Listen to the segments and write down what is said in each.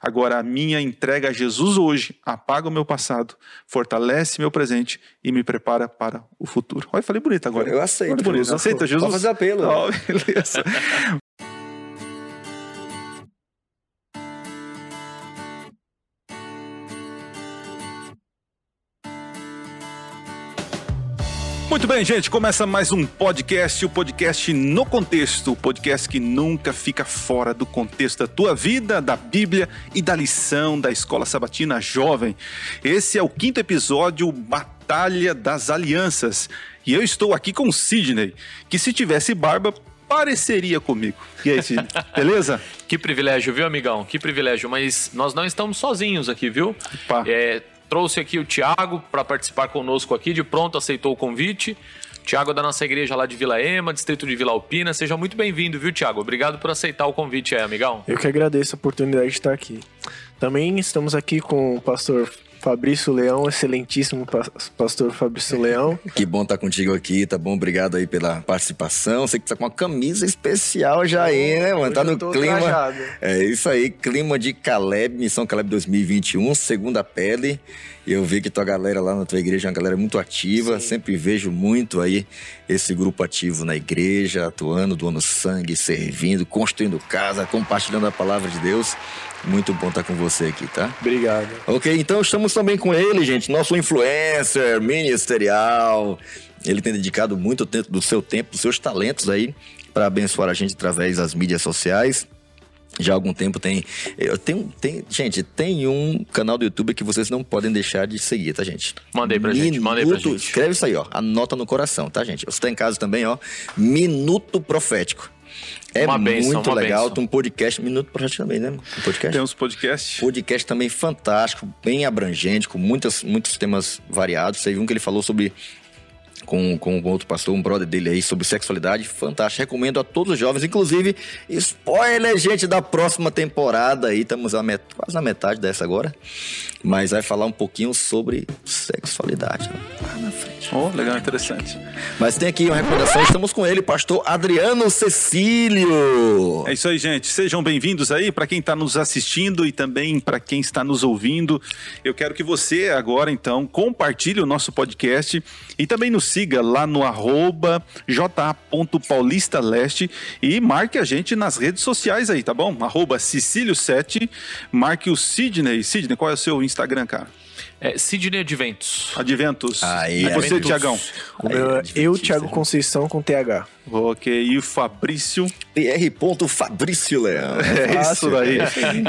Agora, a minha entrega a Jesus hoje apaga o meu passado, fortalece meu presente e me prepara para o futuro. Olha, falei bonito agora. Eu aceito. bonito. Aceita, Jesus? Pode fazer apelo. Oh, beleza. Muito bem, gente, começa mais um podcast, o podcast No Contexto, o podcast que nunca fica fora do contexto da tua vida, da Bíblia e da lição da Escola Sabatina Jovem. Esse é o quinto episódio, Batalha das Alianças. E eu estou aqui com o Sidney, que se tivesse barba, pareceria comigo. E aí, Sidney, beleza? Que privilégio, viu, amigão? Que privilégio. Mas nós não estamos sozinhos aqui, viu? Opa. É, trouxe aqui o Tiago para participar conosco aqui, de pronto aceitou o convite. Tiago é da nossa igreja lá de Vila Ema, distrito de Vila Alpina. Seja muito bem-vindo, viu, Tiago? Obrigado por aceitar o convite aí, amigão. Eu que agradeço a oportunidade de estar aqui. Também estamos aqui com o pastor Fabrício Leão, excelentíssimo pa- pastor Fabrício Leão. Que bom estar contigo aqui, tá bom? Obrigado aí pela participação. Sei que tá com uma camisa especial já aí, né, mano? Tá no clima. trajado. É isso aí, clima de Caleb, Missão Caleb 2021, segunda pele. Eu vi que tua galera lá na tua igreja é uma galera muito ativa. Sempre vejo muito aí esse grupo ativo na igreja, atuando, doando sangue, servindo, construindo casa, compartilhando a palavra de Deus. Muito bom estar com você aqui, tá? Obrigado. Ok, então estamos também com ele, gente, nosso influencer ministerial. Ele tem dedicado muito tempo do seu tempo, dos seus talentos aí para abençoar a gente através das mídias sociais. Já há algum tempo tem, eu tenho, tem, gente, tem um canal do YouTube que vocês não podem deixar de seguir, tá, gente? Mandei pra gente, mandei pra Minuto- gente. Escreve isso aí, ó, anota no coração, tá, gente? Você tá em casa também, ó, Minuto Profético. É Uma bênção, muito uma legal, bênção. tem um podcast, Minuto Profético também, né? Um podcast. Temos podcast. Podcast também fantástico, bem abrangente, com muitas, muitos temas variados. Teve um que ele falou sobre. Com, com outro pastor, um brother dele aí, sobre sexualidade. Fantástico. Recomendo a todos os jovens. Inclusive, spoiler, gente, da próxima temporada aí. Estamos a met- quase na metade dessa agora. Mas vai falar um pouquinho sobre sexualidade. Lá na frente. Oh, legal, interessante. Mas tem aqui uma recomendação. Estamos com ele, pastor Adriano Cecílio. É isso aí, gente. Sejam bem-vindos aí para quem está nos assistindo e também para quem está nos ouvindo. Eu quero que você agora, então, compartilhe o nosso podcast e também nos siga lá no arroba ja.paulistaleste e marque a gente nas redes sociais aí, tá bom? Arroba Cecílio7, marque o Sidney. Sidney, qual é o seu Instagram, cara? É, Sidney Adventos. Adventus. Aí, e você. Tiagão? O meu é Adventista, eu, Thiago né? Conceição, com TH. Ok, e o Fabrício? PR. Fabrício Leão. É isso fácil. daí.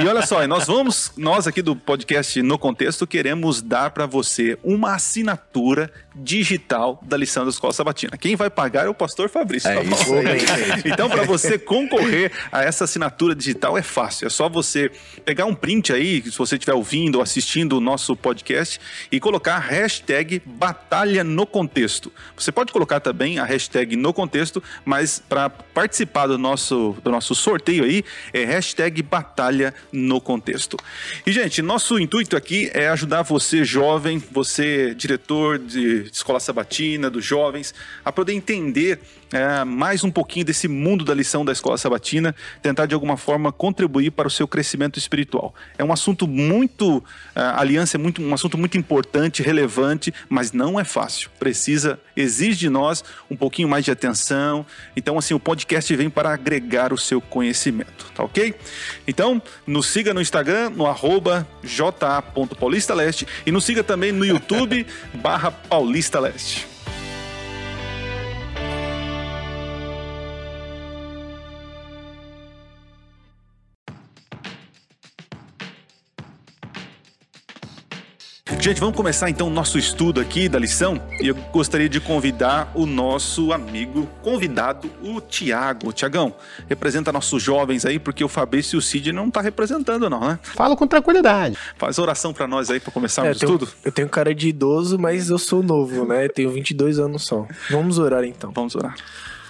E olha só, nós vamos, nós aqui do podcast No Contexto, queremos dar para você uma assinatura digital da lição da Escola Sabatina. Quem vai pagar é o pastor Fabrício. É tá isso aí. Então, para você concorrer a essa assinatura digital é fácil. É só você pegar um print aí, se você estiver ouvindo ou assistindo o nosso podcast, e colocar a hashtag Batalha no Contexto. Você pode colocar também a hashtag no contexto, mas para participar do nosso, do nosso sorteio aí, é hashtag Batalha no Contexto. E, gente, nosso intuito aqui é ajudar você, jovem, você, diretor de escola sabatina, dos jovens, a poder entender é, mais um pouquinho desse mundo da lição da escola sabatina, tentar de alguma forma contribuir para o seu crescimento espiritual. É um assunto muito, a aliança é muito, um assunto muito importante, relevante, mas não é fácil. Precisa, exige de nós um pouquinho mais de atenção. Então, assim, o podcast vem para agregar o seu conhecimento, tá ok? Então, nos siga no Instagram, no arroba ja.paulistaleste e nos siga também no YouTube barra Paulista Leste. Gente, vamos começar então o nosso estudo aqui da lição. E eu gostaria de convidar o nosso amigo convidado, o Tiago. Tiagão, representa nossos jovens aí, porque o Fabrício e o Cid não tá representando, não, né? Falo com tranquilidade. Faz oração pra nós aí pra É, começarmos eu, tenho, tudo. eu tenho cara de idoso, mas eu sou novo, né? Eu tenho 22 anos só. Vamos orar então. Vamos orar.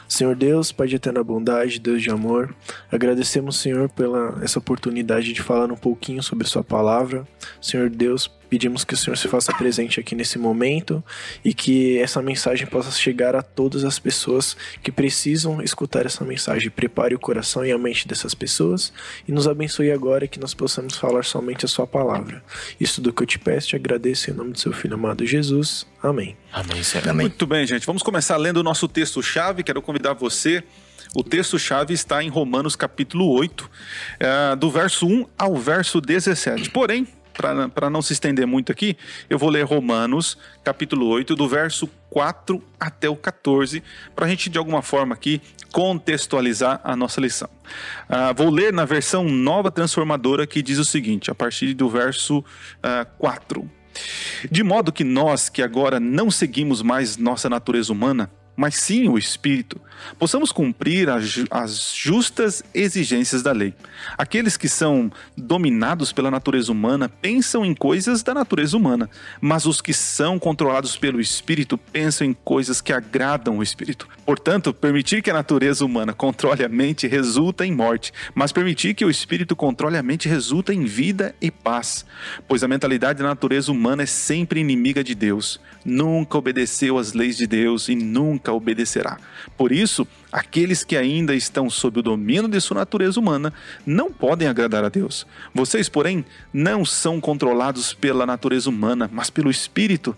Senhor Deus, Pai de eterna bondade, Deus de amor, agradecemos, Senhor, pela essa oportunidade de falar um pouquinho sobre Sua palavra. Senhor Deus, Pedimos que o Senhor se faça presente aqui nesse momento e que essa mensagem possa chegar a todas as pessoas que precisam escutar essa mensagem. Prepare o coração e a mente dessas pessoas e nos abençoe agora que nós possamos falar somente a Sua palavra. Isso do que eu te peço, te agradeço em nome do Seu Filho amado Jesus. Amém. Amém, Senhor. Amém. Muito bem, gente. Vamos começar lendo o nosso texto-chave. Quero convidar você. O texto-chave está em Romanos capítulo 8, eh, do verso 1 ao verso 17. Porém, para não se estender muito aqui, eu vou ler Romanos capítulo 8, do verso 4 até o 14, para a gente de alguma forma aqui contextualizar a nossa lição. Ah, vou ler na versão nova transformadora que diz o seguinte, a partir do verso ah, 4. De modo que nós, que agora não seguimos mais nossa natureza humana, mas sim o Espírito, possamos cumprir as, as justas exigências da lei. Aqueles que são dominados pela natureza humana pensam em coisas da natureza humana, mas os que são controlados pelo Espírito pensam em coisas que agradam o Espírito. Portanto, permitir que a natureza humana controle a mente resulta em morte, mas permitir que o Espírito controle a mente resulta em vida e paz. Pois a mentalidade da natureza humana é sempre inimiga de Deus. Nunca obedeceu às leis de Deus e nunca obedecerá. Por isso, aqueles que ainda estão sob o domínio de sua natureza humana não podem agradar a Deus. Vocês, porém, não são controlados pela natureza humana, mas pelo Espírito.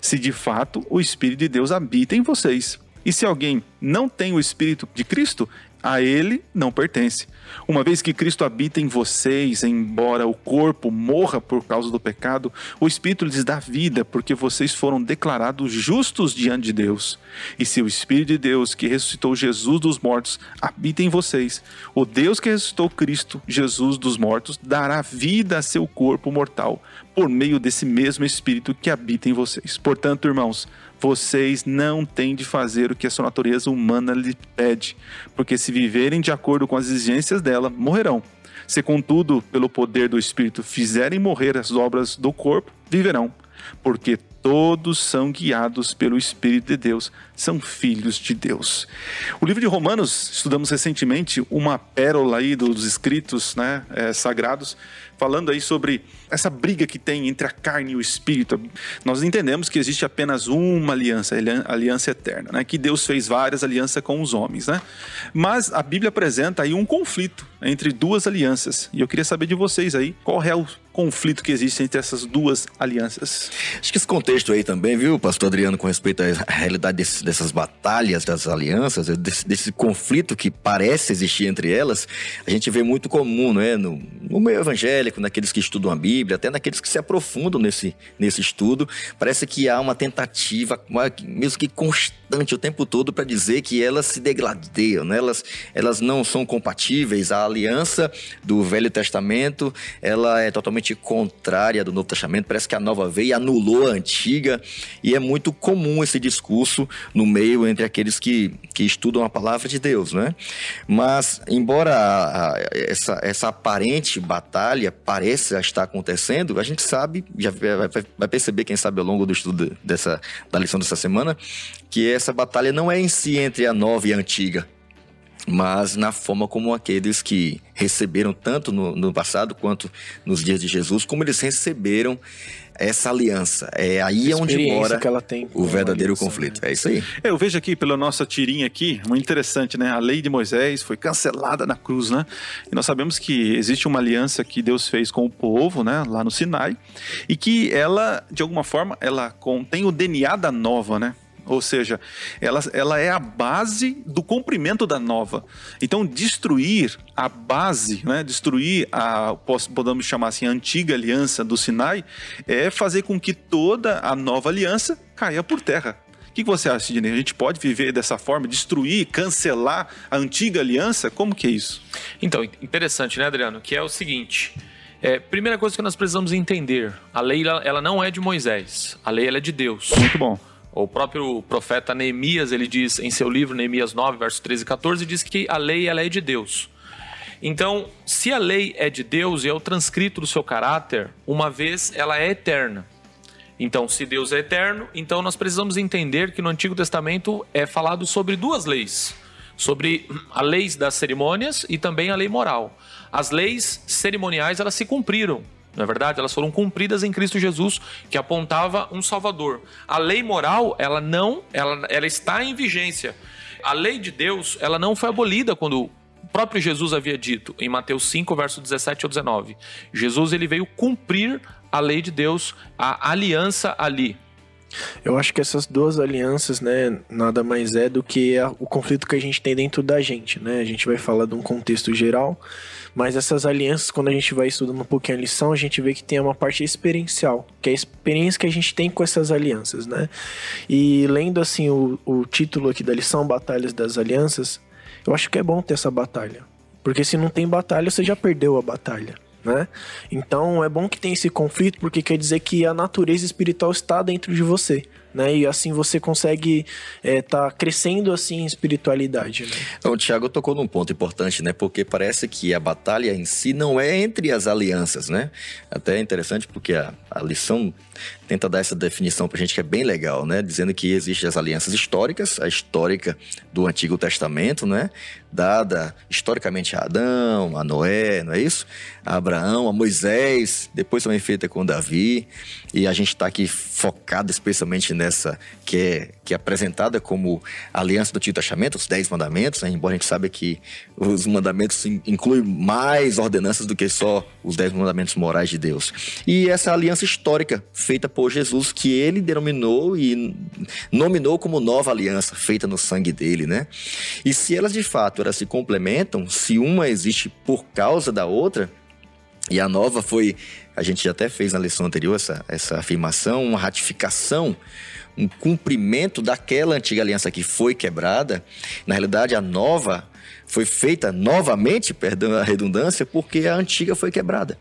Se de fato o Espírito de Deus habita em vocês. E se alguém não tem o Espírito de Cristo, a ele não pertence. Uma vez que Cristo habita em vocês, embora o corpo morra por causa do pecado, o Espírito lhes dá vida, porque vocês foram declarados justos diante de Deus. E se o Espírito de Deus, que ressuscitou Jesus dos mortos, habita em vocês, o Deus que ressuscitou Cristo, Jesus dos mortos, dará vida a seu corpo mortal, por meio desse mesmo Espírito que habita em vocês. Portanto, irmãos, vocês não têm de fazer o que a sua natureza humana lhe pede, porque se viverem de acordo com as exigências dela, morrerão. Se, contudo, pelo poder do Espírito fizerem morrer as obras do corpo, viverão, porque todos são guiados pelo Espírito de Deus, são filhos de Deus. O livro de Romanos, estudamos recentemente uma pérola aí dos escritos né, eh, sagrados, falando aí sobre essa briga que tem entre a carne e o espírito. Nós entendemos que existe apenas uma aliança, a aliança eterna, né? Que Deus fez várias alianças com os homens, né? Mas a Bíblia apresenta aí um conflito entre duas alianças. E eu queria saber de vocês aí, qual é o conflito que existe entre essas duas alianças? Acho que esse contexto aí também, viu, pastor Adriano, com respeito à realidade desse, dessas batalhas, das alianças, desse, desse, conflito que parece existir entre elas, a gente vê muito comum, é? No, no meio evangélico, naqueles que estudam a Bíblia, até naqueles que se aprofundam nesse, nesse estudo, parece que há uma tentativa, mesmo que constante o tempo todo, para dizer que elas se degradeiam, né? elas, elas não são compatíveis. A aliança do Velho Testamento, ela é totalmente contrária do Novo Testamento, parece que a nova veio e anulou a antiga, e é muito comum esse discurso no meio entre aqueles que, que estudam a palavra de Deus, né? Mas, embora a, a, essa, essa aparente batalha pareça estar acontecendo, a gente sabe, já vai, vai perceber, quem sabe, ao longo do estudo dessa, da lição dessa semana, que essa batalha não é em si entre a nova e a antiga, mas na forma como aqueles que receberam tanto no, no, passado quanto nos dias de Jesus, como eles receberam essa aliança. É aí é onde mora o verdadeiro aliança, conflito. Né? É isso aí. É, eu vejo aqui pela nossa tirinha aqui, muito interessante, né? A lei de Moisés foi cancelada na cruz, né? E nós sabemos que existe uma aliança que Deus fez com o povo, né? Lá no Sinai, e que ela, de alguma forma, ela contém o DNA da nova, né? Ou seja, ela, ela é a base do cumprimento da nova. Então, destruir a base, né, destruir a, podemos chamar assim, a antiga aliança do Sinai, é fazer com que toda a nova aliança caia por terra. O que você acha, Sidney? A gente pode viver dessa forma, destruir, cancelar a antiga aliança? Como que é isso? Então, interessante, né, Adriano? Que é o seguinte. É, primeira coisa que nós precisamos entender: a lei ela não é de Moisés, a lei ela é de Deus. Muito bom. O próprio profeta Neemias, ele diz em seu livro, Neemias 9, verso 13 e 14, diz que a lei ela é de Deus. Então, se a lei é de Deus e é o transcrito do seu caráter, uma vez ela é eterna. Então, se Deus é eterno, então nós precisamos entender que no Antigo Testamento é falado sobre duas leis. Sobre a lei das cerimônias e também a lei moral. As leis cerimoniais, elas se cumpriram não é verdade? Elas foram cumpridas em Cristo Jesus, que apontava um Salvador. A lei moral, ela não, ela, ela está em vigência. A lei de Deus, ela não foi abolida quando o próprio Jesus havia dito em Mateus 5, verso 17 ao 19. Jesus ele veio cumprir a lei de Deus, a aliança ali. Eu acho que essas duas alianças, né, nada mais é do que a, o conflito que a gente tem dentro da gente, né? A gente vai falar de um contexto geral, mas essas alianças, quando a gente vai estudando um pouquinho a lição, a gente vê que tem uma parte experiencial, que é a experiência que a gente tem com essas alianças, né? E lendo assim o, o título aqui da lição, Batalhas das Alianças, eu acho que é bom ter essa batalha. Porque se não tem batalha, você já perdeu a batalha né? Então é bom que tenha esse conflito porque quer dizer que a natureza espiritual está dentro de você né? E assim você consegue estar é, tá crescendo assim em espiritualidade. Né? Então, o Tiago tocou num ponto importante, né? Porque parece que a batalha em si não é entre as alianças, né? Até é interessante porque a, a lição tenta dar essa definição pra gente que é bem legal, né? Dizendo que existem as alianças históricas, a histórica do Antigo Testamento, né? Dada historicamente a Adão, a Noé, não é isso? A Abraão, a Moisés, depois também feita com Davi. E a gente está aqui focado especialmente nessa que é, que é apresentada como aliança do Antigo Testamento, os Dez Mandamentos, né? embora a gente saiba que os mandamentos incluem mais ordenanças do que só os Dez Mandamentos morais de Deus. E essa aliança histórica feita por Jesus, que ele denominou e nominou como nova aliança, feita no sangue dele, né? E se elas de fato elas se complementam, se uma existe por causa da outra, e a nova foi, a gente até fez na lição anterior essa, essa afirmação, uma ratificação, um cumprimento daquela antiga aliança que foi quebrada. Na realidade, a nova foi feita novamente, perdão a redundância, porque a antiga foi quebrada.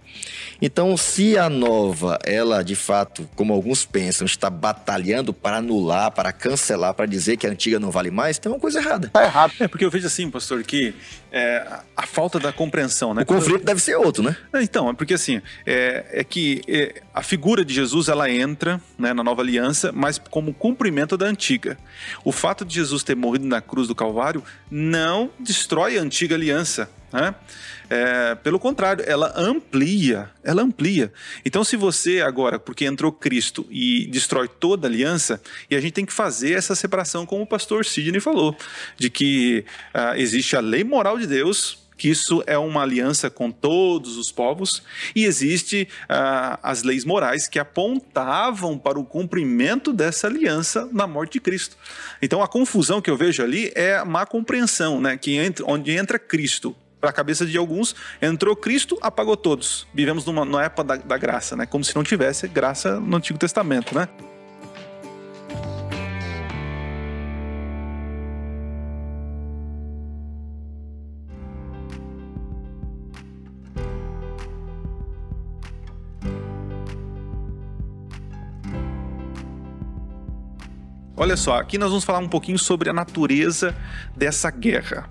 Então, se a nova, ela de fato, como alguns pensam, está batalhando para anular, para cancelar, para dizer que a antiga não vale mais, tem uma coisa errada. Tá errado. É porque eu vejo assim, pastor, que é, a falta da compreensão, né? O conflito Quando... deve ser outro, né? É, então, é porque assim, é, é que é, a figura de Jesus, ela entra né, na nova aliança, mas como cumprimento da antiga. O fato de Jesus ter morrido na cruz do Calvário não destrói a antiga aliança. Né? É, pelo contrário, ela amplia, ela amplia. Então, se você agora, porque entrou Cristo e destrói toda a aliança, e a gente tem que fazer essa separação, como o pastor Sidney falou, de que uh, existe a lei moral de Deus, que isso é uma aliança com todos os povos, e existe uh, as leis morais que apontavam para o cumprimento dessa aliança na morte de Cristo. Então a confusão que eu vejo ali é a má compreensão, né? Que entra, onde entra Cristo para a cabeça de alguns, entrou Cristo, apagou todos. Vivemos numa, numa época da, da graça, né? Como se não tivesse graça no Antigo Testamento, né? Olha só, aqui nós vamos falar um pouquinho sobre a natureza dessa guerra.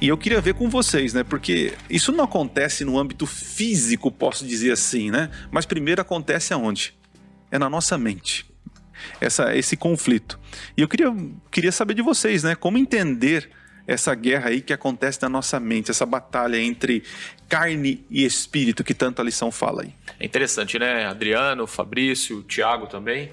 E eu queria ver com vocês, né? Porque isso não acontece no âmbito físico, posso dizer assim, né? Mas primeiro acontece aonde? É na nossa mente. Essa, esse conflito. E eu queria, queria saber de vocês, né? Como entender essa guerra aí que acontece na nossa mente, essa batalha entre carne e espírito que tanto a lição fala aí. É interessante, né? Adriano, Fabrício, Tiago também.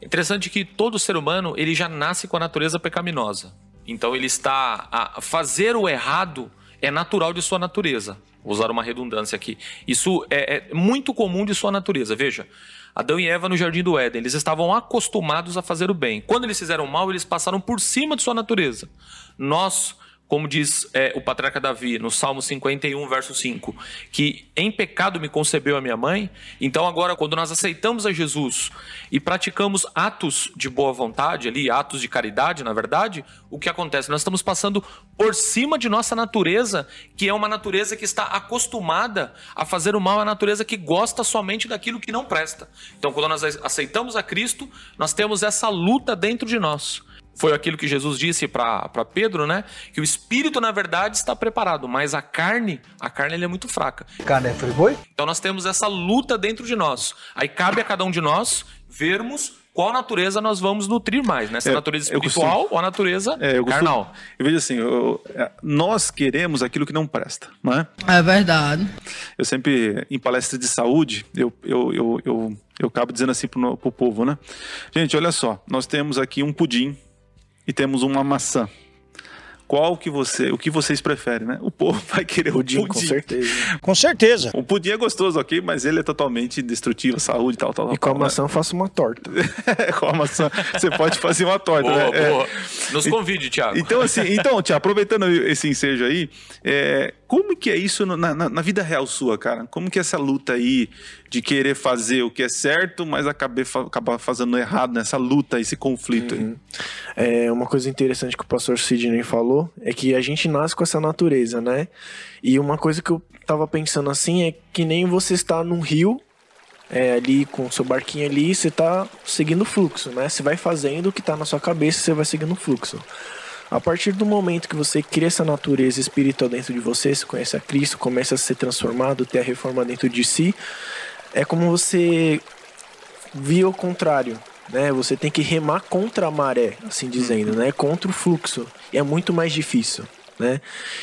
Interessante que todo ser humano ele já nasce com a natureza pecaminosa. Então ele está a fazer o errado é natural de sua natureza. Vou usar uma redundância aqui. Isso é, é muito comum de sua natureza. Veja, Adão e Eva no jardim do Éden, eles estavam acostumados a fazer o bem. Quando eles fizeram mal, eles passaram por cima de sua natureza. Nós como diz é, o patriarca Davi no Salmo 51, verso 5, que em pecado me concebeu a minha mãe. Então, agora, quando nós aceitamos a Jesus e praticamos atos de boa vontade, ali, atos de caridade, na verdade, o que acontece? Nós estamos passando por cima de nossa natureza, que é uma natureza que está acostumada a fazer o mal, a natureza que gosta somente daquilo que não presta. Então, quando nós aceitamos a Cristo, nós temos essa luta dentro de nós foi aquilo que Jesus disse para Pedro, né? Que o espírito, na verdade, está preparado, mas a carne, a carne é muito fraca. Carne é friboi? Então nós temos essa luta dentro de nós. Aí cabe a cada um de nós vermos qual natureza nós vamos nutrir mais, né? Se a É, natureza eu espiritual costumo- ou a natureza É, eu costumo- carnal. Eu vejo assim, eu- é, nós queremos aquilo que não presta, não é? É verdade. Eu sempre, em palestras de saúde, eu, eu, eu, eu, eu acabo dizendo assim pro, pro povo, né? Gente, olha só, nós temos aqui um pudim e temos uma maçã. Qual que você, o que vocês preferem, né? O povo vai querer Pudim, o pudim. com certeza. Com certeza. O pudim é gostoso, ok? Mas ele é totalmente destrutivo à saúde e tal, tal, E com a tal, maçã eu faço uma torta. né? com a maçã, você pode fazer uma torta, Boa, né? É. boa. Nos convide, Thiago. Então, assim, então, Tia, aproveitando esse ensejo aí, é, como que é isso na, na- na vida real sua, cara? Como que é essa luta aí de querer fazer o que é certo, mas acabar, acabar fazendo errado nessa luta, esse conflito aí? É, uma coisa interessante que o pastor Sidney falou é que a gente nasce com essa natureza, né? E uma coisa que eu tava pensando assim é que nem você está num rio, é, ali com seu barquinho ali, você tá seguindo o fluxo, né? Você vai fazendo o que tá na sua cabeça, você vai seguindo o fluxo. A partir do momento que você cria essa natureza espiritual dentro de você, você conhece a Cristo, começa a ser transformado, ter a reforma dentro de si, é como você via o contrário, né? Você tem que remar contra a maré, assim dizendo, né? Contra o fluxo. E é muito mais difícil, né?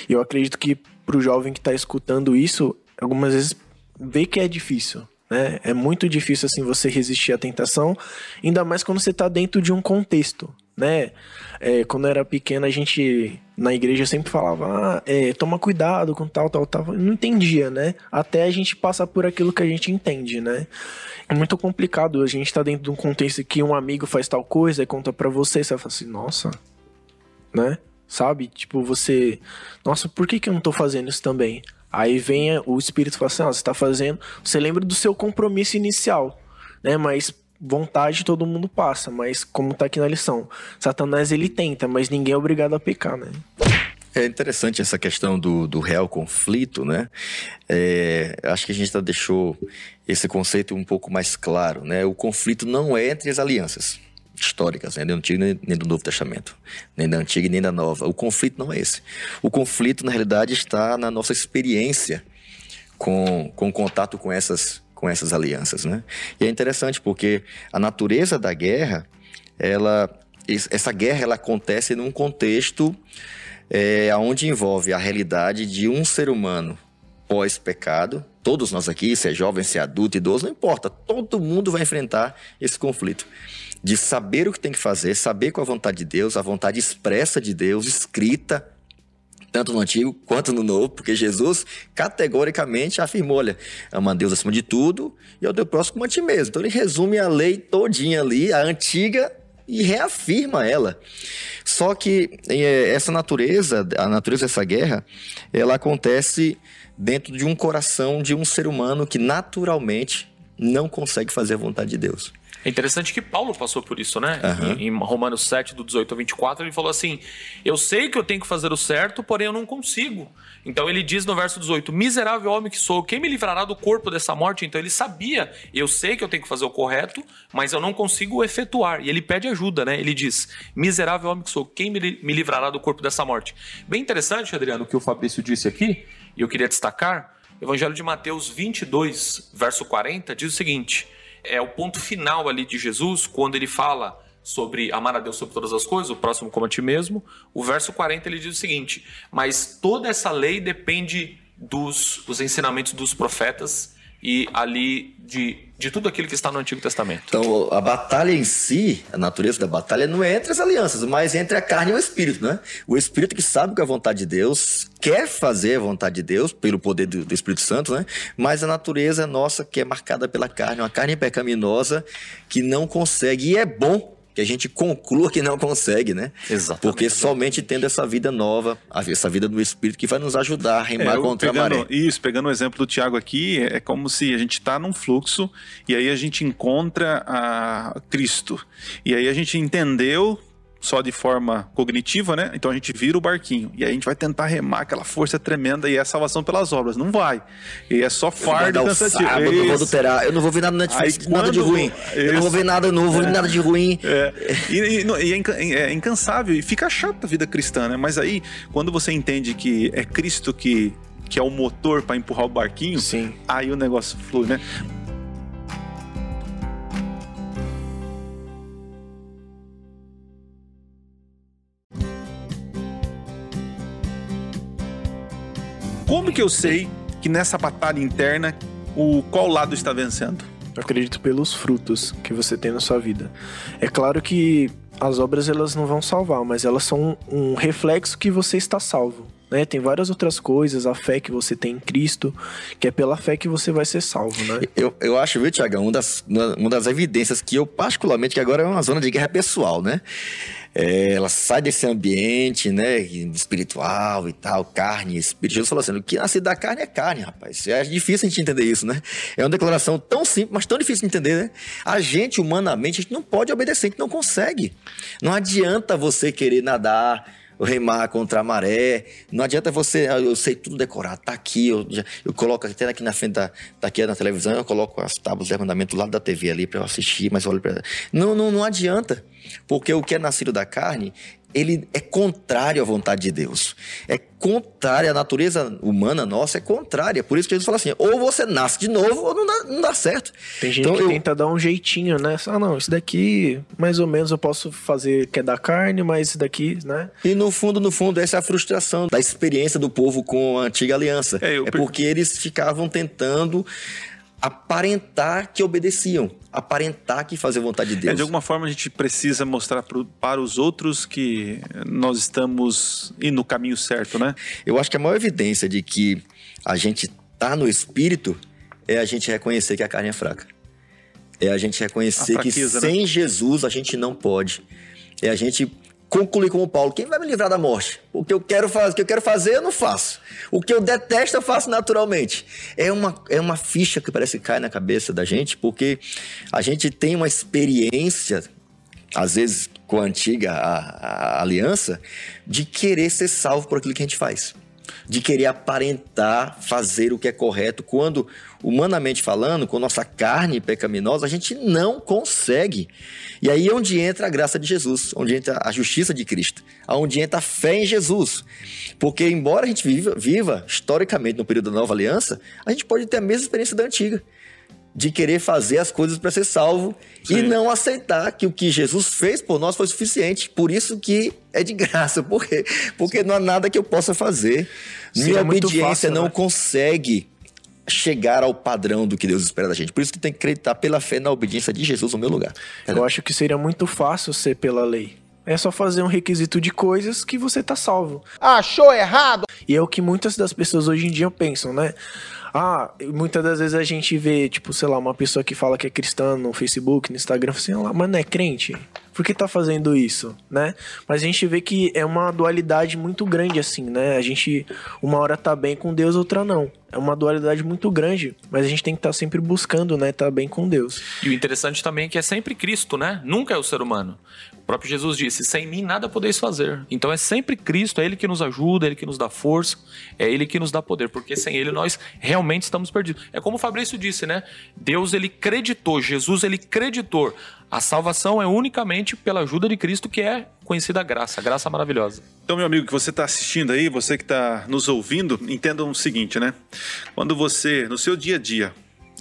Eu acredito que pro jovem que tá escutando isso, algumas vezes vê que é difícil, né? É muito difícil assim você resistir à tentação, ainda mais quando você tá dentro de um contexto, né? É, quando eu era pequeno, a gente na igreja sempre falava, ah, é, toma cuidado com tal, tal, tal. Eu não entendia, né? Até a gente passar por aquilo que a gente entende, né? É muito complicado a gente tá dentro de um contexto que um amigo faz tal coisa e conta pra você, você fala assim, nossa, né? Sabe? Tipo, você, nossa, por que que eu não tô fazendo isso também? Aí vem o espírito e fala assim, ah, você tá fazendo, você lembra do seu compromisso inicial, né? Mas vontade todo mundo passa, mas como tá aqui na lição, Satanás ele tenta, mas ninguém é obrigado a pecar, né? É interessante essa questão do, do real conflito, né? É, acho que a gente já deixou esse conceito um pouco mais claro, né? O conflito não é entre as alianças históricas, né? nem do Antigo nem, do Novo Testamento, nem da Antiga nem da Nova. O conflito não é esse. O conflito, na realidade, está na nossa experiência com, com contato com essas, com essas alianças, né? E é interessante porque a natureza da guerra, ela, es- essa guerra, ela acontece num contexto é, onde envolve a realidade de um ser humano pós-pecado. Todos nós aqui, se é jovem, se é adulto, idoso, não importa. Todo mundo vai enfrentar esse conflito. De saber o que tem que fazer, saber é a vontade de Deus, a vontade expressa de Deus, escrita, tanto no Antigo quanto no Novo, porque Jesus categoricamente afirmou, olha, ama a Deus acima de tudo e ao teu próximo a ti mesmo. Então ele resume a lei todinha ali, a antiga, e reafirma ela. Só que eh, essa natureza, a natureza dessa guerra, ela acontece dentro de um coração de um ser humano que naturalmente não consegue fazer a vontade de Deus. É interessante que Paulo passou por isso, né? Aham. Em, em Romanos 7, do 18 ao 24, ele falou assim: Eu sei que eu tenho que fazer o certo, porém eu não consigo. Então ele diz no verso 18: Miserável homem que sou, quem me livrará do corpo dessa morte? Então ele sabia, eu sei que eu tenho que fazer o correto, mas eu não consigo efetuar. E ele pede ajuda, né? Ele diz: Miserável homem que sou, quem me, me livrará do corpo dessa morte? Bem interessante, Adriano, o que o Fabrício disse aqui, e eu queria destacar. Evangelho de Mateus 22, verso 40, diz o seguinte: é o ponto final ali de Jesus, quando ele fala sobre amar a Deus sobre todas as coisas, o próximo como a ti mesmo. O verso 40 ele diz o seguinte: Mas toda essa lei depende dos, dos ensinamentos dos profetas e ali de, de tudo aquilo que está no Antigo Testamento. Então, a batalha em si, a natureza da batalha não é entre as alianças, mas entre a carne e o espírito, né? O espírito que sabe que é a vontade de Deus, quer fazer a vontade de Deus pelo poder do, do Espírito Santo, né? Mas a natureza nossa que é marcada pela carne, uma carne pecaminosa que não consegue e é bom que a gente conclua que não consegue, né? Exatamente. Porque somente tendo essa vida nova, essa vida do Espírito que vai nos ajudar a remar É, contra pegando, a maré. Isso, pegando o exemplo do Tiago aqui, é como se a gente está num fluxo e aí a gente encontra a Cristo. E aí a gente entendeu só de forma cognitiva, né? Então a gente vira o barquinho. E aí a gente vai tentar remar aquela força tremenda e é salvação pelas obras. Não vai. E é só fardo e o cansativo. sábado, não vou Isso. adulterar, eu não vou ver nada, na Netflix, Aí nada de ruim. Eu não vou Isso. ver nada novo, nada de ruim. É. E, e e é inca- é incansável e fica chata a vida cristã, né? Mas aí, quando você entende que é Cristo que, que é o motor para empurrar o barquinho, Sim. aí o negócio flui, né? Como que eu sei que nessa batalha interna o qual lado está vencendo? Eu acredito pelos frutos que você tem na sua vida. É claro que as obras elas não vão salvar, mas elas são um reflexo que você está salvo. Né? Tem várias outras coisas, a fé que você tem em Cristo, que é pela fé que você vai ser salvo, né? Eu, eu acho, viu, Tiagão, uma das, uma das evidências que eu, particularmente, que agora é uma zona de guerra pessoal, né? É, ela sai desse ambiente, né, espiritual e tal, carne, espírito. Jesus falou assim: o que nasce da carne é carne, rapaz. É difícil a gente entender isso, né? É uma declaração tão simples, mas tão difícil de entender, né? A gente, humanamente, a gente não pode obedecer, a gente não consegue. Não adianta você querer nadar remar contra a maré. Não adianta você, ah, eu sei tudo decorado, tá aqui, eu, eu coloco até aqui na frente da, tá aqui na televisão, eu coloco as tábuas de mandamento do lado da TV ali para eu assistir, mas olha para não, não, não adianta, porque o que é nascido da carne ele é contrário à vontade de Deus. É contrário, à natureza humana nossa é contrária. Por isso que Jesus fala assim: ou você nasce de novo, ou não dá, não dá certo. Tem gente então, que eu... tenta dar um jeitinho, né? Ah, não, isso daqui, mais ou menos, eu posso fazer que é da carne, mas isso daqui, né? E no fundo, no fundo, essa é a frustração da experiência do povo com a antiga aliança. É, eu... é porque eles ficavam tentando aparentar que obedeciam, aparentar que faziam vontade de Deus. É, de alguma forma a gente precisa mostrar pro, para os outros que nós estamos indo no caminho certo, né? Eu acho que a maior evidência de que a gente tá no espírito é a gente reconhecer que a carne é fraca. É a gente reconhecer a fraqueza, que né? sem né? Jesus a gente não pode. É a gente concluir como Paulo, quem vai me livrar da morte? O que eu quero fazer, o que eu quero fazer, eu não faço. O que eu detesto, eu faço naturalmente. É uma, é uma ficha que parece que cai na cabeça da gente, porque a gente tem uma experiência, às vezes com a antiga a, a aliança, de querer ser salvo por aquilo que a gente faz de querer aparentar fazer o que é correto, quando, humanamente falando, com nossa carne pecaminosa, a gente não consegue. E aí é onde entra a graça de Jesus, onde entra a justiça de Cristo, onde entra a fé em Jesus. Porque, embora a gente viva, viva historicamente no período da nova aliança, a gente pode ter a mesma experiência da antiga de querer fazer as coisas para ser salvo Sim. e não aceitar que o que Jesus fez por nós foi suficiente. Por isso que é de graça. Por quê? Porque não há nada que eu possa fazer. Sim, Minha é obediência fácil, não né? consegue chegar ao padrão do que Deus espera da gente. Por isso que tem que acreditar pela fé na obediência de Jesus no meu lugar. Eu acho que seria muito fácil ser pela lei. É só fazer um requisito de coisas que você tá salvo. Achou errado? E é o que muitas das pessoas hoje em dia pensam, né? Ah, muitas das vezes a gente vê, tipo, sei lá, uma pessoa que fala que é cristã no Facebook, no Instagram, assim, ah, mas não é crente? Por que tá fazendo isso, né? Mas a gente vê que é uma dualidade muito grande, assim, né? A gente, uma hora tá bem com Deus, outra não. É uma dualidade muito grande, mas a gente tem que estar tá sempre buscando, né? Tá bem com Deus. E o interessante também é que é sempre Cristo, né? Nunca é o ser humano. O próprio Jesus disse: sem mim nada podeis fazer. Então é sempre Cristo, é Ele que nos ajuda, é Ele que nos dá força, é Ele que nos dá poder, porque sem Ele nós realmente estamos perdidos. É como o Fabrício disse, né? Deus ele creditou, Jesus ele creditou. A salvação é unicamente pela ajuda de Cristo, que é conhecida a graça, a graça maravilhosa. Então, meu amigo que você está assistindo aí, você que está nos ouvindo, entenda o seguinte, né? Quando você, no seu dia a dia,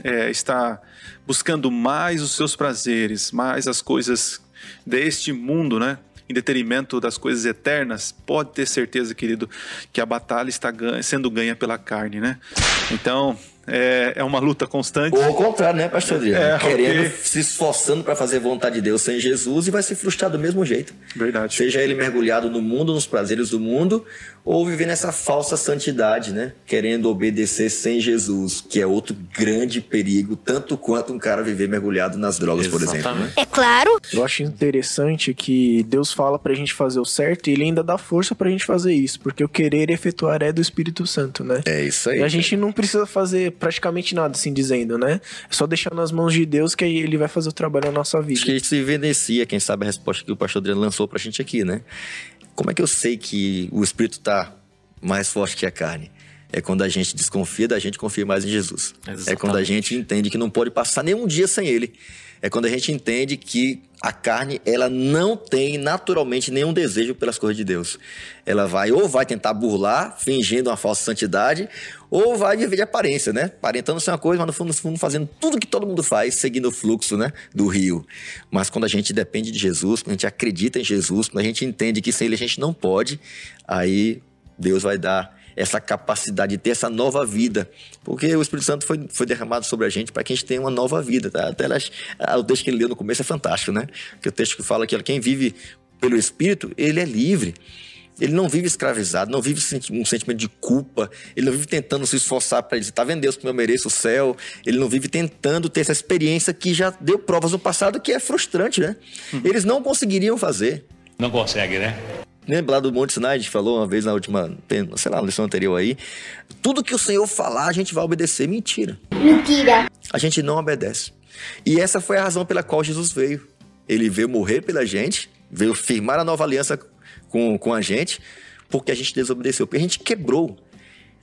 é, está buscando mais os seus prazeres, mais as coisas deste mundo, né? Em detrimento das coisas eternas, pode ter certeza, querido, que a batalha está sendo ganha pela carne, né? Então, é, é uma luta constante. Ou ao contrário, né, pastor Adriano? É, Querendo, okay. se esforçando para fazer vontade de Deus sem Jesus e vai se frustrar do mesmo jeito. Verdade. Seja ele mergulhado no mundo, nos prazeres do mundo, ou viver nessa falsa santidade, né? Querendo obedecer sem Jesus, que é outro grande perigo, tanto quanto um cara viver mergulhado nas drogas, Exatamente. por exemplo. Né? É claro. Eu acho interessante que Deus fala pra gente fazer o certo e ele ainda dá força pra gente fazer isso, porque o querer efetuar é do Espírito Santo, né? É isso aí. E a gente não precisa fazer praticamente nada, assim dizendo, né? É só deixar nas mãos de Deus que aí ele vai fazer o trabalho na nossa vida. Acho que se evidencia, quem sabe, a resposta que o pastor Adriano lançou pra gente aqui, né? Como é que eu sei que o espírito está mais forte que a carne? É quando a gente desconfia da gente confia mais em Jesus. Exatamente. É quando a gente entende que não pode passar nenhum dia sem ele. É quando a gente entende que a carne, ela não tem naturalmente nenhum desejo pelas coisas de Deus. Ela vai ou vai tentar burlar, fingindo uma falsa santidade, ou vai viver de aparência, né? Aparentando ser uma coisa, mas no fundo, no fundo fazendo tudo que todo mundo faz, seguindo o fluxo, né? Do rio. Mas quando a gente depende de Jesus, quando a gente acredita em Jesus, quando a gente entende que sem ele a gente não pode, aí Deus vai dar essa capacidade de ter essa nova vida. Porque o Espírito Santo foi, foi derramado sobre a gente para que a gente tenha uma nova vida. Tá? Até elas, o texto que ele leu no começo é fantástico, né? Que o texto que fala que quem vive pelo Espírito, ele é livre. Ele não vive escravizado, não vive um sentimento de culpa, ele não vive tentando se esforçar para dizer, tá vendo Deus como eu mereço o céu, ele não vive tentando ter essa experiência que já deu provas no passado que é frustrante, né? Uhum. Eles não conseguiriam fazer. Não consegue, né? Lembra lá do Monte Sinai, a gente falou uma vez na última, sei lá, na lição anterior aí. Tudo que o Senhor falar, a gente vai obedecer. Mentira. Mentira. A gente não obedece. E essa foi a razão pela qual Jesus veio. Ele veio morrer pela gente, veio firmar a nova aliança com, com a gente, porque a gente desobedeceu, porque a gente quebrou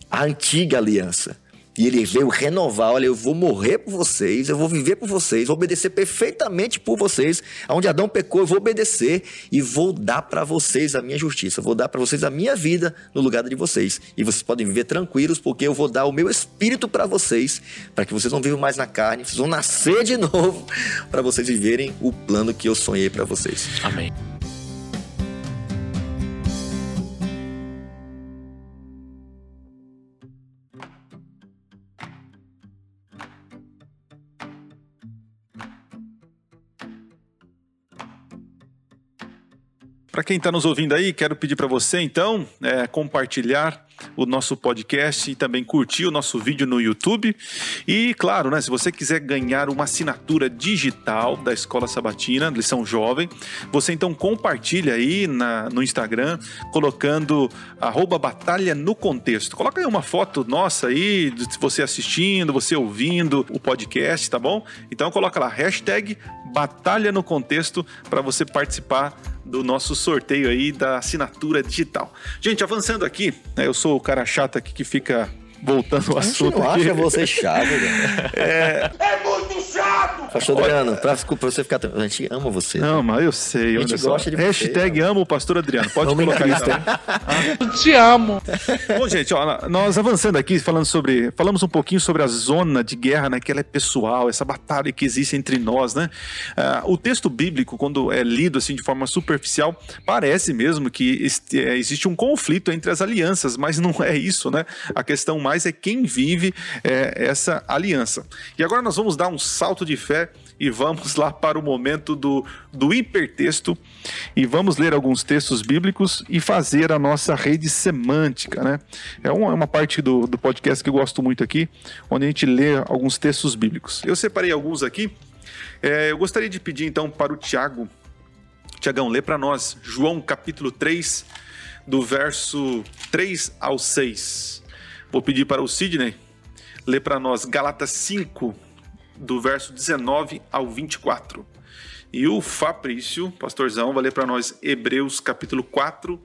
a antiga aliança. E ele veio renovar: olha, eu vou morrer por vocês, eu vou viver por vocês, vou obedecer perfeitamente por vocês. Aonde Adão pecou, eu vou obedecer e vou dar para vocês a minha justiça, vou dar para vocês a minha vida no lugar de vocês. E vocês podem viver tranquilos, porque eu vou dar o meu espírito para vocês, para que vocês não vivam mais na carne, vocês vão nascer de novo, para vocês viverem o plano que eu sonhei para vocês. Amém. Para quem está nos ouvindo aí, quero pedir para você então é, compartilhar o nosso podcast e também curtir o nosso vídeo no YouTube. E claro, né, se você quiser ganhar uma assinatura digital da Escola Sabatina, lição jovem, você então compartilha aí na, no Instagram, colocando arroba batalha no contexto. Coloca aí uma foto nossa aí, de você assistindo, você ouvindo o podcast, tá bom? Então coloca lá, hashtag batalha no contexto para você participar do nosso sorteio aí da assinatura digital. Gente, avançando aqui, né, eu sou o cara chato aqui que fica voltando ao assunto. Não aqui. acha você chato, né? É... é muito chato! Pastor Adriano, pra, pra você ficar. A gente ama você. Não, mas eu sei. A gente gosta de você. Hashtag amo o pastor Adriano. Pode colocar isso aí. Eu te amo. Bom, gente, ó, nós avançando aqui, falando sobre. Falamos um pouquinho sobre a zona de guerra, né? Que ela é pessoal, essa batalha que existe entre nós, né? Uh, o texto bíblico, quando é lido assim de forma superficial, parece mesmo que é, existe um conflito entre as alianças, mas não é isso, né? A questão mais mais é quem vive é, essa aliança. E agora nós vamos dar um salto de fé e vamos lá para o momento do, do hipertexto e vamos ler alguns textos bíblicos e fazer a nossa rede semântica, né? É uma, é uma parte do, do podcast que eu gosto muito aqui, onde a gente lê alguns textos bíblicos. Eu separei alguns aqui. É, eu gostaria de pedir então para o Tiago, Tiagão, lê para nós João capítulo 3, do verso 3 ao 6. Vou pedir para o Sidney ler para nós Galatas 5, do verso 19 ao 24. E o Fabrício, pastorzão, vai ler para nós Hebreus capítulo 4,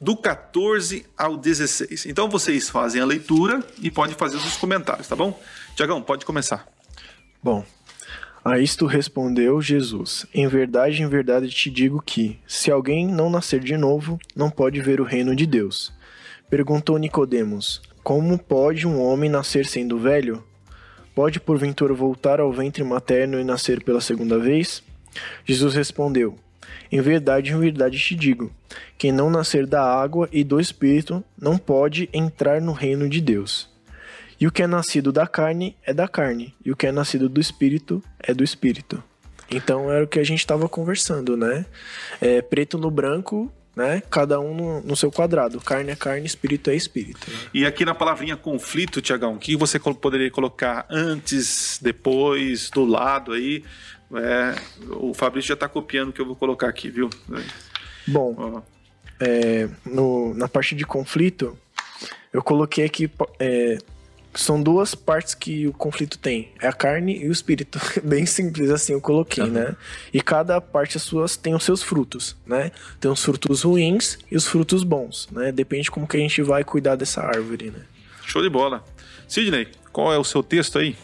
do 14 ao 16. Então vocês fazem a leitura e podem fazer os comentários, tá bom? Tiagão, pode começar. Bom, a isto respondeu Jesus: Em verdade, em verdade te digo que, se alguém não nascer de novo, não pode ver o reino de Deus. Perguntou Nicodemos: como pode um homem nascer sendo velho? Pode porventura voltar ao ventre materno e nascer pela segunda vez? Jesus respondeu: Em verdade, em verdade te digo: quem não nascer da água e do espírito não pode entrar no reino de Deus. E o que é nascido da carne é da carne, e o que é nascido do espírito é do espírito. Então era o que a gente estava conversando, né? É, preto no branco né? Cada um no, no, seu quadrado. Carne é carne, espírito é espírito. Né? E aqui na palavrinha conflito, Tiagão, o que você poderia colocar antes, depois, do lado aí? É, o Fabrício já está copiando o que eu vou colocar aqui, viu? Bom, é, no, na parte de conflito, eu coloquei aqui é, são duas partes que o conflito tem. É a carne e o espírito. Bem simples assim eu coloquei, uhum. né? E cada parte suas tem os seus frutos, né? Tem os frutos ruins e os frutos bons, né? Depende como que a gente vai cuidar dessa árvore, né? Show de bola. Sidney, qual é o seu texto aí?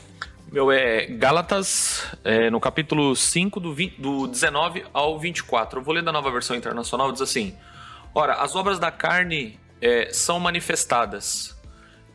Meu é Gálatas, é, no capítulo 5, do, 20, do 19 ao 24. Eu vou ler da nova versão internacional, diz assim: Ora, as obras da carne é, são manifestadas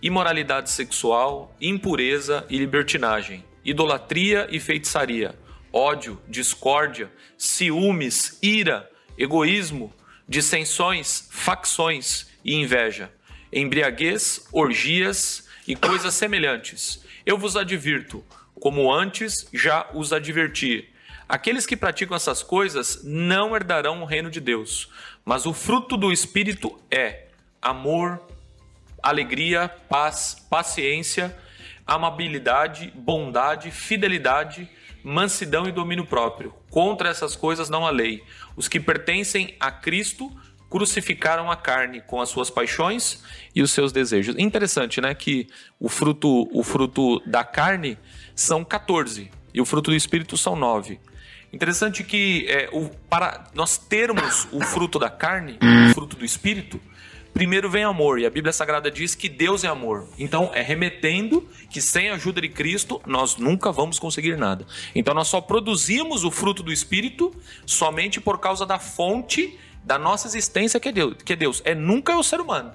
imoralidade sexual, impureza e libertinagem, idolatria e feitiçaria, ódio, discórdia, ciúmes, ira, egoísmo, dissensões, facções e inveja embriaguez, orgias e coisas semelhantes. Eu vos advirto, como antes já os adverti. Aqueles que praticam essas coisas não herdarão o reino de Deus. Mas o fruto do Espírito é amor, alegria, paz, paciência, amabilidade, bondade, fidelidade, mansidão e domínio próprio. Contra essas coisas não há lei. Os que pertencem a Cristo crucificaram a carne com as suas paixões e os seus desejos. Interessante, né, que o fruto, o fruto da carne são 14 e o fruto do espírito são 9. Interessante que é, o, para nós termos o fruto da carne, o fruto do espírito, primeiro vem amor, e a Bíblia Sagrada diz que Deus é amor. Então, é remetendo que sem a ajuda de Cristo nós nunca vamos conseguir nada. Então, nós só produzimos o fruto do Espírito somente por causa da fonte da nossa existência, que é Deus. Que é, Deus. é nunca o ser humano.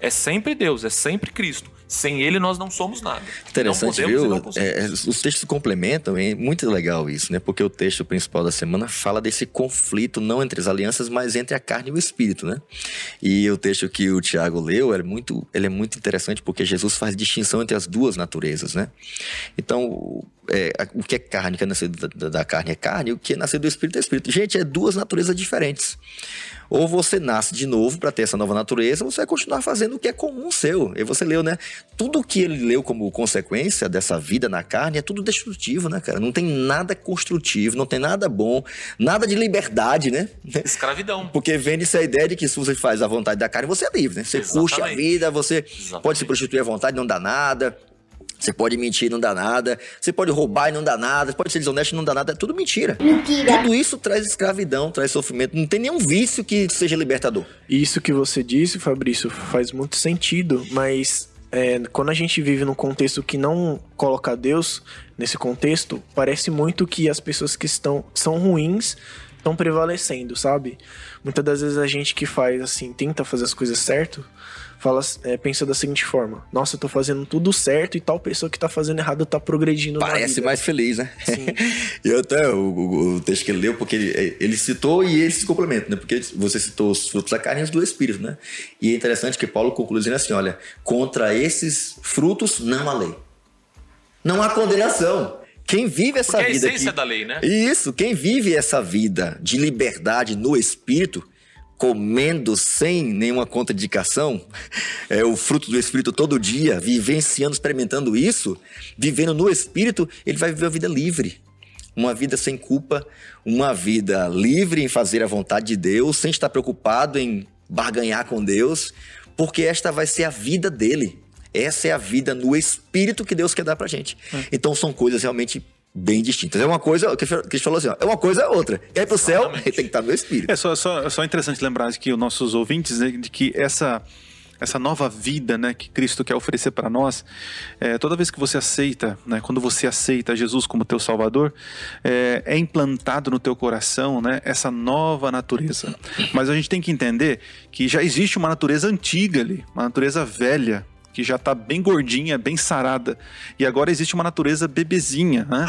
É sempre Deus, é sempre Cristo. Sem ele nós não somos nada. Interessante, viu? É, os textos complementam, é muito legal isso, né? Porque o texto principal da semana fala desse conflito não entre as alianças, mas entre a carne e o espírito, né? E o texto que o Tiago leu é muito, ele é muito interessante porque Jesus faz distinção entre as duas naturezas, né? Então, é, o que é carne, que é nascido da, da, carne é carne, o que é nascido do espírito é espírito. Gente, é duas naturezas diferentes. Ou você nasce de novo para ter essa nova natureza, ou você vai continuar fazendo o que é comum seu. E você leu, né? Tudo que ele leu como consequência dessa vida na carne é tudo destrutivo, né, cara? Não tem nada construtivo, não tem nada bom, nada de liberdade, né? Escravidão. Porque vem essa ideia de que se você faz a vontade da carne, você é livre, né? Você Exatamente. a vida, você Exatamente. pode se prostituir à vontade, não dá nada. Você pode mentir, não dá nada. Você pode roubar e não dá nada. Você pode ser desonesto e não dá nada. É tudo mentira. Mentira. Tudo isso traz escravidão, traz sofrimento. Não tem nenhum vício que seja libertador. Isso que você disse, Fabrício, faz muito sentido, mas é, quando a gente vive num contexto que não coloca Deus nesse contexto, parece muito que as pessoas que estão são ruins estão prevalecendo, sabe? Muitas das vezes a gente que faz assim, tenta fazer as coisas certo, fala, é, pensa da seguinte forma: Nossa, eu tô fazendo tudo certo e tal pessoa que tá fazendo errado tá progredindo Parece mais feliz, né? Sim. e até o, o, o, texto que ele leu, porque ele, ele citou e ele se complementa, né? Porque você citou os frutos da carne e os do espírito, né? E é interessante que Paulo conclui dizendo assim: olha, contra esses frutos não há lei. Não há condenação. Quem vive essa Porque vida. É a essência aqui, da lei, né? Isso, quem vive essa vida de liberdade no espírito comendo sem nenhuma contraindicação, é o fruto do Espírito todo dia, vivenciando, experimentando isso, vivendo no Espírito, ele vai viver uma vida livre. Uma vida sem culpa, uma vida livre em fazer a vontade de Deus, sem estar preocupado em barganhar com Deus, porque esta vai ser a vida dele. Essa é a vida no Espírito que Deus quer dar pra gente. É. Então são coisas realmente bem distintas. É uma coisa, que a gente falou assim, ó, é uma coisa é outra. E aí pro céu, tem que estar no espírito. É só, só, só interessante lembrar que os nossos ouvintes, né, de que essa essa nova vida né, que Cristo quer oferecer para nós, é, toda vez que você aceita, né, quando você aceita Jesus como teu Salvador, é, é, implantado no teu coração né, essa nova natureza. Mas a gente tem que entender que já existe uma natureza antiga ali, uma natureza velha, que já está bem gordinha, bem sarada. E agora existe uma natureza bebezinha, né?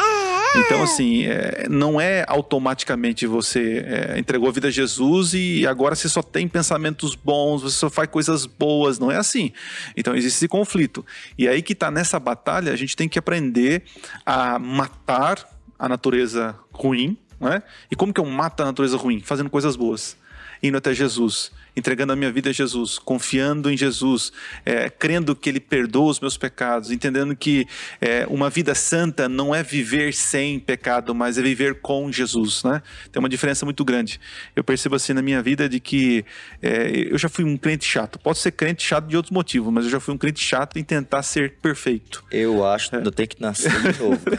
Então, assim, é, não é automaticamente você é, entregou a vida a Jesus e agora você só tem pensamentos bons, você só faz coisas boas. Não é assim. Então, existe esse conflito. E aí que está nessa batalha, a gente tem que aprender a matar a natureza ruim, né? E como que eu mato a natureza ruim? Fazendo coisas boas, indo até Jesus entregando a minha vida a Jesus, confiando em Jesus, é, crendo que Ele perdoa os meus pecados, entendendo que é, uma vida santa não é viver sem pecado, mas é viver com Jesus, né? Tem uma diferença muito grande. Eu percebo assim na minha vida de que é, eu já fui um crente chato. Posso ser crente chato de outros motivos, mas eu já fui um crente chato em tentar ser perfeito. Eu acho que eu tenho que nascer de novo.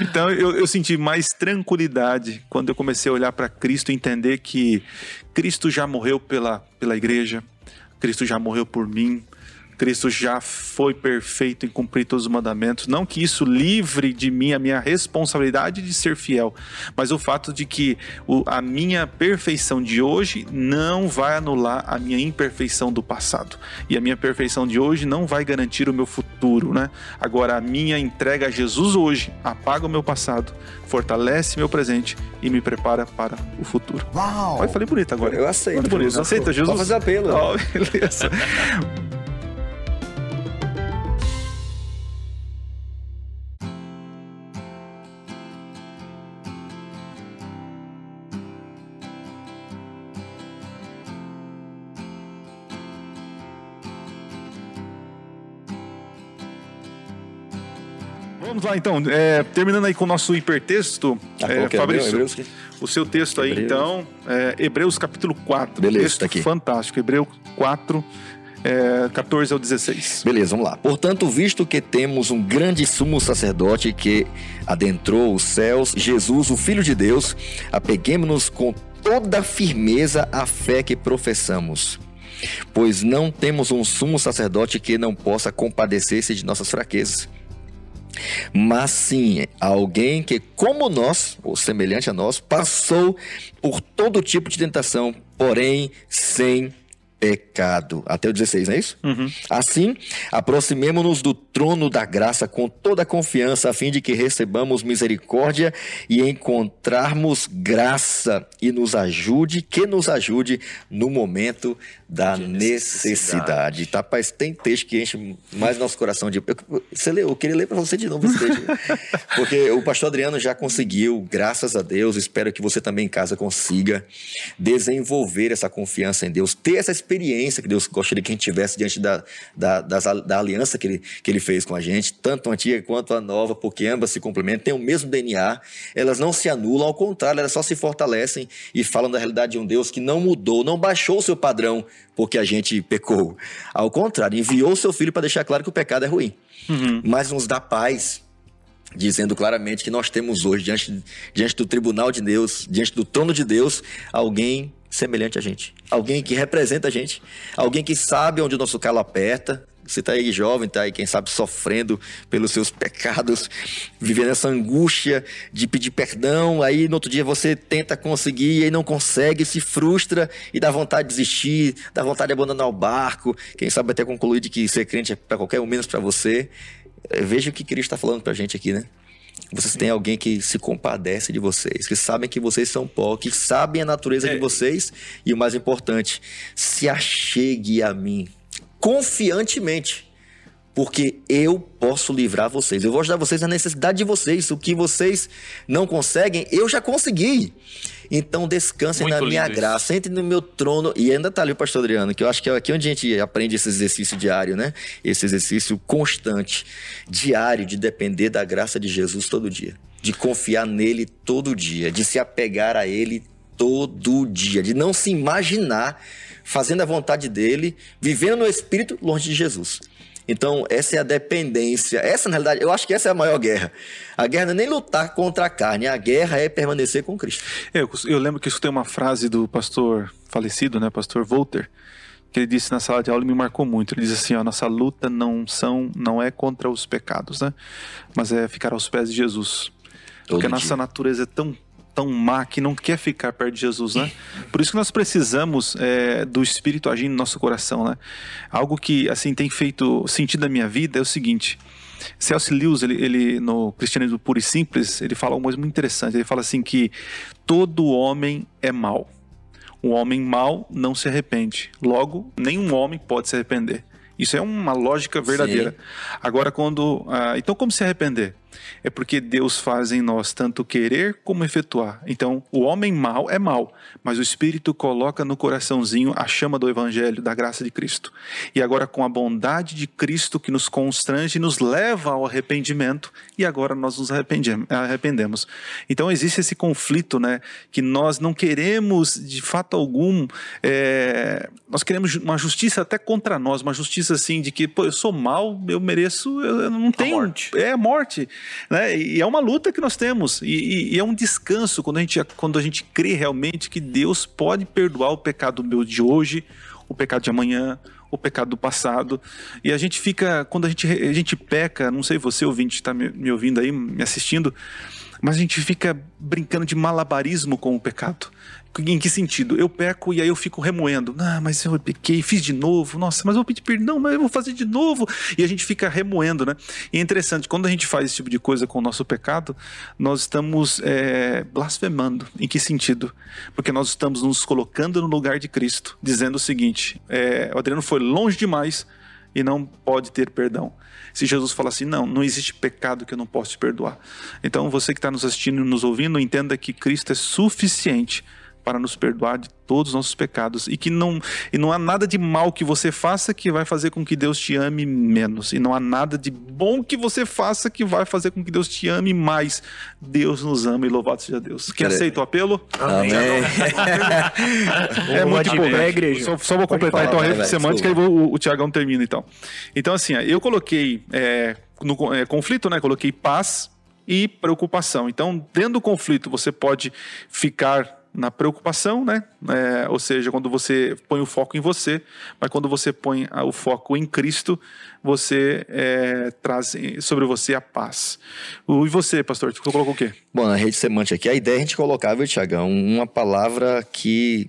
então eu, eu senti mais tranquilidade quando eu comecei a olhar para Cristo e entender que Cristo já morreu pela, pela igreja, Cristo já morreu por mim, Cristo já foi perfeito em cumprir todos os mandamentos. Não que isso livre de mim a minha responsabilidade de ser fiel, mas o fato de que a minha perfeição de hoje não vai anular a minha imperfeição do passado. E a minha perfeição de hoje não vai garantir o meu futuro, né? Agora, a minha entrega a Jesus hoje apaga o meu passado, fortalece meu presente e me prepara para o futuro. Uau! Olha, falei bonito agora. Eu aceito. Muito bonito. Aceita, Jesus? Pode fazer apelo. Ó, beleza. Vamos lá então, É, terminando aí com o nosso hipertexto, Ah, é, é? Fabrício, Hebreus o seu texto aí Hebreus. então, é, Hebreus capítulo 4, Beleza, texto tá aqui. fantástico, Hebreus 4, é, 14 ao 16. Beleza, vamos lá. Portanto, visto que temos um grande sumo sacerdote que adentrou os céus, Jesus, o Filho de Deus, apeguemos-nos com toda firmeza à fé que professamos. Pois não temos um sumo sacerdote que não possa compadecer-se de nossas fraquezas. Mas sim, alguém que, como nós, ou semelhante a nós, passou por todo tipo de tentação, porém sem pecado. Até o 16, não é isso? Assim, aproximemo-nos do trono da graça com toda a confiança, a fim de que recebamos misericórdia e encontrarmos graça e nos ajude, que nos ajude no momento da necessidade. Tá, Rapaz, tem texto que enche mais nosso coração de. Eu, você leu, eu queria ler para você de novo esse texto. Porque o pastor Adriano já conseguiu, graças a Deus, espero que você também em casa consiga desenvolver essa confiança em Deus, ter essa experiência que Deus gostaria que a gente tivesse diante da, da, das- da aliança que ele, que ele fez com a gente, tanto a antiga quanto a nova, porque ambas se complementam, têm o mesmo DNA, elas não se anulam, ao contrário, elas só se fortalecem e falam da realidade de um Deus que não mudou, não baixou o seu padrão porque a gente pecou. Ao contrário, enviou o seu filho para deixar claro que o pecado é ruim, mas nos dá paz dizendo claramente que nós temos hoje, diante, diante do tribunal de Deus, diante do trono de Deus, alguém semelhante a gente. Alguém que representa a gente. Alguém que sabe onde o nosso calo aperta. Você está aí jovem, está aí, quem sabe, sofrendo pelos seus pecados, vivendo essa angústia de pedir perdão. Aí no outro dia você tenta conseguir e não consegue, se frustra e dá vontade de desistir, dá vontade de abandonar o barco. Quem sabe até concluir de que ser crente é para qualquer um, menos para você. É, Veja o que Cristo está falando para a gente aqui, né? Vocês têm alguém que se compadece de vocês, que sabem que vocês são pó, que sabem a natureza de vocês e o mais importante, se achegue a mim confiantemente, porque eu posso livrar vocês. Eu vou ajudar vocês na necessidade de vocês. O que vocês não conseguem, eu já consegui. Então descansem Muito na minha graça, entrem no meu trono. E ainda tá ali o pastor Adriano, que eu acho que é aqui onde a gente aprende esse exercício diário, né? Esse exercício constante, diário, de depender da graça de Jesus todo dia. De confiar nele todo dia, de se apegar a ele todo dia, de não se imaginar fazendo a vontade dele, vivendo no Espírito longe de Jesus. Então, essa é a dependência. Essa, na realidade, eu acho que essa é a maior guerra. A guerra não é nem lutar contra a carne, a guerra é permanecer com Cristo. Eu, eu lembro que escutei uma frase do pastor falecido, né, pastor Volter, que ele disse na sala de aula e me marcou muito. Ele diz assim, ó, nossa luta não são, não é contra os pecados, né, mas é ficar aos pés de Jesus. Todo Porque a nossa dia. natureza é tão tão má que não quer ficar perto de Jesus, né? Por isso que nós precisamos é, do Espírito agindo no nosso coração, né? Algo que assim tem feito sentido na minha vida é o seguinte: C.S. Lewis, ele, ele, no Cristianismo Puro e Simples, ele fala uma coisa muito interessante. Ele fala assim que todo homem é mau. O homem mau não se arrepende. Logo, nenhum homem pode se arrepender. Isso é uma lógica verdadeira. Agora, quando. ah, então, como se arrepender? É porque Deus faz em nós tanto querer como efetuar. Então, o homem mau é mau, mas o Espírito coloca no coraçãozinho a chama do Evangelho, da graça de Cristo. E agora, com a bondade de Cristo que nos constrange, nos leva ao arrependimento, e agora nós nos arrependemos. arrependemos. Então, existe esse conflito, né? Que nós não queremos, de fato algum, é, nós queremos uma justiça até contra nós, uma justiça assim de que, pô, eu sou mal, eu mereço, eu não tenho. morte. É a morte. Né? E é uma luta que nós temos. E, e- é um descanso quando a, gente, quando a gente crê realmente que Deus pode perdoar o pecado meu de hoje, o pecado de amanhã, o pecado do passado. E a gente fica, quando a gente, a gente peca, não sei você ouvinte está me, me ouvindo aí, me assistindo, mas a gente fica brincando de malabarismo com o pecado. Em que sentido? Eu peco e aí eu fico remoendo. Ah, mas eu pequei, fiz de novo. Nossa, mas eu pedi perdão, mas eu vou fazer de novo. E a gente fica remoendo, né? E é interessante, quando a gente faz esse tipo de coisa com o nosso pecado, nós estamos é, blasfemando. Em que sentido? Porque nós estamos nos colocando no lugar de Cristo, dizendo o seguinte: é, o Adriano foi longe demais e não pode ter perdão. Se Jesus fala assim, não, não existe pecado que eu não possa te perdoar. Então você que está nos assistindo e nos ouvindo, entenda que Cristo é suficiente para nos perdoar de todos os nossos pecados e que não e não há nada de mal que você faça que vai fazer com que Deus te ame menos e não há nada de bom que você faça que vai fazer com que Deus te ame mais. Deus nos ama e louvado seja Deus. Quem aceita o apelo? Amém. É muito importante. igreja. Só, só vou completar falar, então a rede semântica e o, o Tiagão termina então. Então assim, eu coloquei é, no é, conflito, né? Coloquei paz e preocupação. Então, dentro do conflito, você pode ficar na preocupação, né? É, ou seja, quando você põe o foco em você, mas quando você põe o foco em Cristo, você é, traz sobre você a paz. O- E você, pastor, você colocou o quê? Bom, na rede semântica aqui, a ideia é a gente colocar, viu, Tiagão, uma palavra que,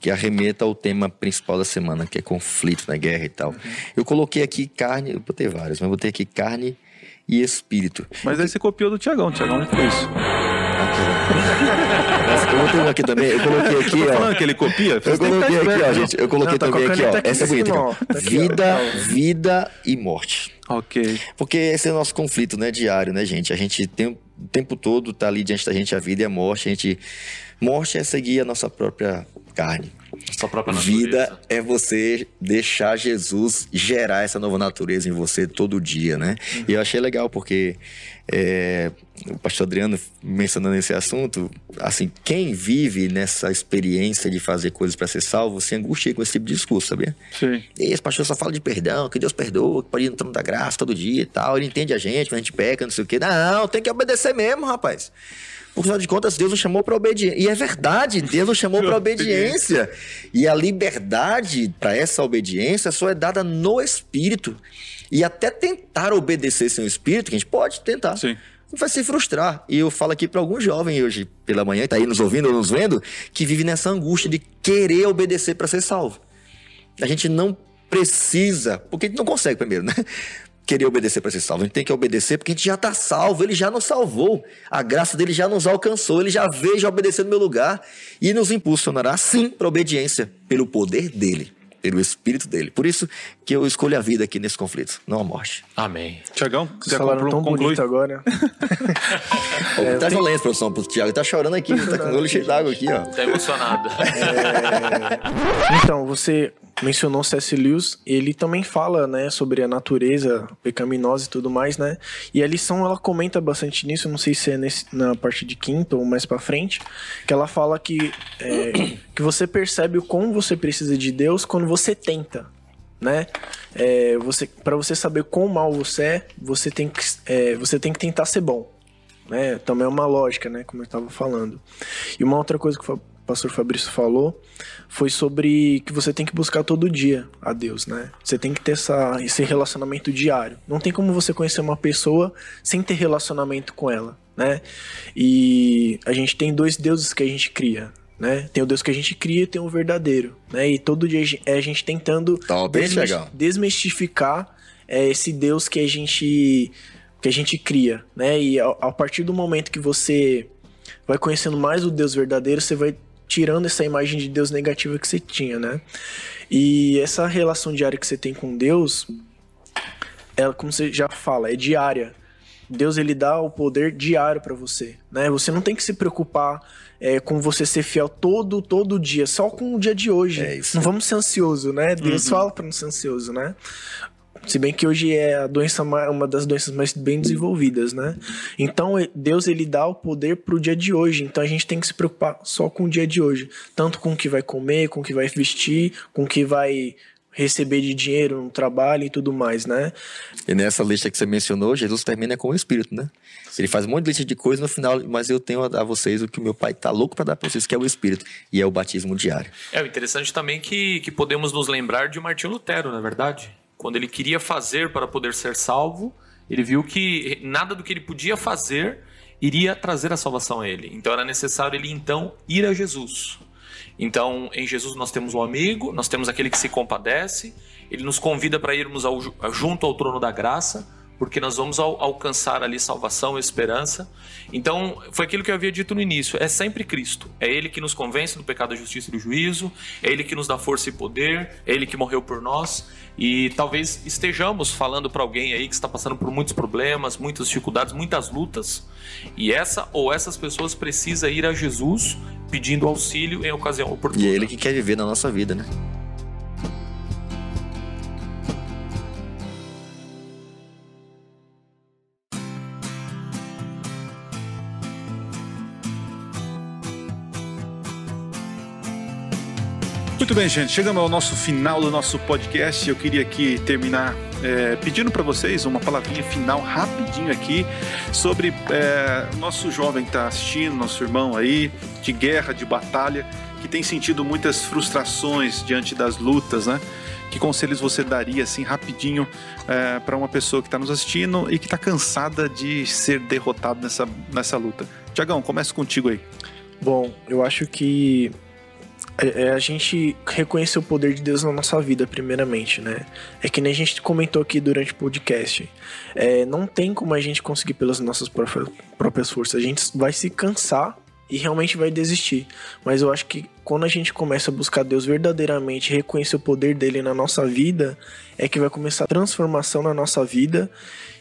que arremeta ao tema principal da semana, que é conflito, né, guerra e tal. Eu coloquei aqui carne, eu botei vários, mas eu botei aqui carne e espírito. Mas aí você copiou do Tiagão, Tiagão não fez isso. Eu botei um aqui também, eu coloquei aqui, ó. que ele copia? Eu coloquei ficar aqui, ó, gente. Eu coloquei tá também aqui, ó. Essa é bonita, ó. Tá. Vida, vida e morte. Ok. Porque esse é o nosso conflito, né, diário, né, gente? A gente tem o tempo todo tá ali diante da gente a vida e a morte. A gente morte é seguir a nossa própria carne. Sua própria natureza. Vida é você deixar Jesus gerar essa nova natureza em você todo dia, né? E eu achei legal porque é, o pastor Adriano mencionando esse assunto, assim, quem vive nessa experiência de fazer coisas para ser salvo se angustia com esse tipo de discurso, sabia? Sim. E esse pastor só fala de perdão, que Deus perdoa, que pode ir no trono da graça todo dia e tal. Ele entende a gente, mas a gente peca, não sei o quê. Não, tem que obedecer mesmo, rapaz. Por final de contas, Deus nos chamou para obediência. E é verdade, Deus nos chamou para obediência. E a liberdade para essa obediência só é dada no Espírito. E até tentar obedecer sem o Espírito, que a gente pode tentar. Sim. Vai se frustrar. E eu falo aqui para algum jovem hoje pela manhã, que tá aí nos ouvindo ou nos vendo, que vive nessa angústia de querer obedecer para ser salvo. A gente não precisa, porque a gente não consegue primeiro, né? Querer obedecer para ser salvo. A gente tem que obedecer porque a gente já está salvo, ele já nos salvou. A graça dele já nos alcançou, ele já veio já obedecer no meu lugar e nos impulsionará sim para obediência pelo poder dele, pelo espírito dele. Por isso que eu escolho a vida aqui nesse conflito, não a morte. Amém. Tiagão, quiser falaram tão conclui? bonito agora. Ô, tá violento, produção, pro Thiago. Tá chorando aqui, tá com o olho cheio d'água aqui, ó. Tá emocionado. Então, você mencionou C.S. Lewis, ele também fala, né, sobre a natureza pecaminosa e tudo mais, né? E a lição ela comenta bastante nisso, não sei se é nesse- na parte de quinta ou mais pra frente, que ela fala que é, que você percebe o como você precisa de Deus quando você tenta, né? É, você para você saber quão mal você é, você tem que é, você tem que tentar ser bom né? Também é uma lógica, né? Como eu estava falando. E uma outra coisa que pastor Fabrício falou foi sobre que você tem que buscar todo dia a Deus, né? Você tem que ter essa, esse relacionamento diário. Não tem como você conhecer uma pessoa sem ter relacionamento com ela, né? E a gente tem dois deuses que a gente cria. Né? Tem o Deus que a gente cria e tem o verdadeiro. Né? E todo dia é a gente tentando Top, hein, desmis- Thiagão? desmistificar é, esse Deus que a gente que a gente cria, né? E a, a partir do momento que você vai conhecendo mais o Deus verdadeiro, você vai tirando essa imagem de Deus negativa que você tinha, né? E essa relação diária que você tem com Deus, ela, como você já fala, é diária. Deus ele dá o poder diário pra você, né? Você não tem que se preocupar é, com você ser fiel todo todo dia, só com o dia de hoje. É isso. Não vamos ser ansioso, né? Deus fala pra não ser ansioso, né? Se bem que hoje é a doença ma- uma das doenças mais bem desenvolvidas, né? Então Deus ele dá o poder pro dia de hoje. Então a gente tem que se preocupar só com o dia de hoje, tanto com o que vai comer, com o que vai vestir, com o que vai receber de dinheiro no trabalho e tudo mais, né? E nessa lista que você mencionou, Jesus termina com o Espírito, né? Ele faz um monte de lista de coisas no final, mas eu tenho a dar a vocês o que o meu pai tá louco para dar para vocês, que é o Espírito, e é o batismo diário. É o interessante também que, que podemos nos lembrar de Martinho Lutero, na é verdade. Quando ele queria fazer para poder ser salvo, ele viu que nada do que ele podia fazer iria trazer a salvação a ele. Então era necessário ele então ir a Jesus. Então, em Jesus nós temos um amigo, nós temos aquele que se compadece, ele nos convida para irmos ao, junto ao trono da graça, porque nós vamos ao, alcançar ali salvação e esperança. Então, foi aquilo que eu havia dito no início: é sempre Cristo. É Ele que nos convence do pecado, da justiça e do juízo, é Ele que nos dá força e poder, é Ele que morreu por nós. E talvez estejamos falando para alguém aí que está passando por muitos problemas, muitas dificuldades, muitas lutas. E essa ou essas pessoas precisa ir a Jesus pedindo auxílio em ocasião oportuna. E é ele que quer viver na nossa vida, né? Muito bem, gente. Chegamos ao nosso final do nosso podcast. Eu queria aqui terminar é, pedindo para vocês uma palavrinha final rapidinho aqui sobre é, nosso jovem que está assistindo, nosso irmão aí, de guerra, de batalha, que tem sentido muitas frustrações diante das lutas, né? Que conselhos você daria, assim, rapidinho, é, para uma pessoa que está nos assistindo e que está cansada de ser derrotado nessa, nessa luta? Tiagão, começa contigo aí. Bom, eu acho que é, é a gente reconhecer o poder de Deus na nossa vida, primeiramente, né? É que nem a gente comentou aqui durante o podcast. É, não tem como a gente conseguir pelas nossas próprias forças. A gente vai se cansar e realmente vai desistir. Mas eu acho que quando a gente começa a buscar Deus verdadeiramente, reconhecer o poder dele na nossa vida, é que vai começar a transformação na nossa vida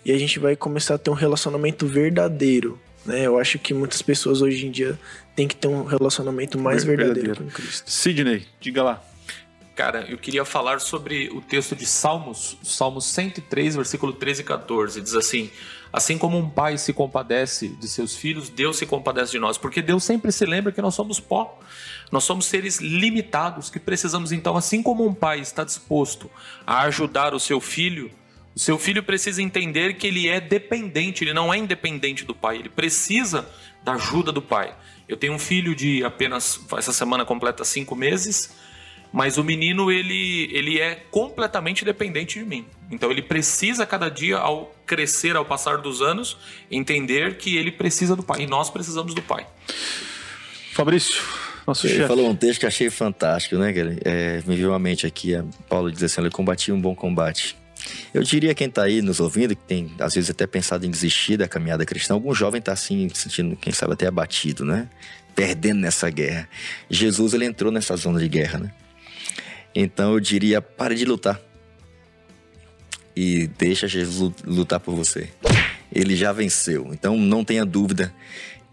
e a gente vai começar a ter um relacionamento verdadeiro. Né? Eu acho que muitas pessoas hoje em dia têm que ter um relacionamento mais verdadeiro, verdadeiro. com Cristo. Sidney, diga lá. Cara, eu queria falar sobre o texto de Salmos, Salmos 103, versículo 13 e 14. Diz assim: Assim como um pai se compadece de seus filhos, Deus se compadece de nós, porque Deus sempre se lembra que nós somos pó. Nós somos seres limitados que precisamos, então, assim como um pai está disposto a ajudar o seu filho, o seu filho precisa entender que ele é dependente, ele não é independente do pai, ele precisa da ajuda do pai. Eu tenho um filho de apenas, essa semana completa cinco meses, mas o menino ele, ele é completamente dependente de mim. Então ele precisa cada dia, ao crescer, ao passar dos anos, entender que ele precisa do pai e nós precisamos do pai. Fabrício, nosso Ele chefe. falou um texto que achei fantástico, né? É, me viu à mente aqui, Paulo diz assim: ele combatia um bom combate. Eu diria quem está aí nos ouvindo, que tem às vezes até pensado em desistir da caminhada cristã, algum jovem está assim, sentindo, quem sabe, até abatido, né? Perdendo nessa guerra. Jesus, ele entrou nessa zona de guerra, né? Então eu diria, pare de lutar. E deixa Jesus lutar por você. Ele já venceu. Então não tenha dúvida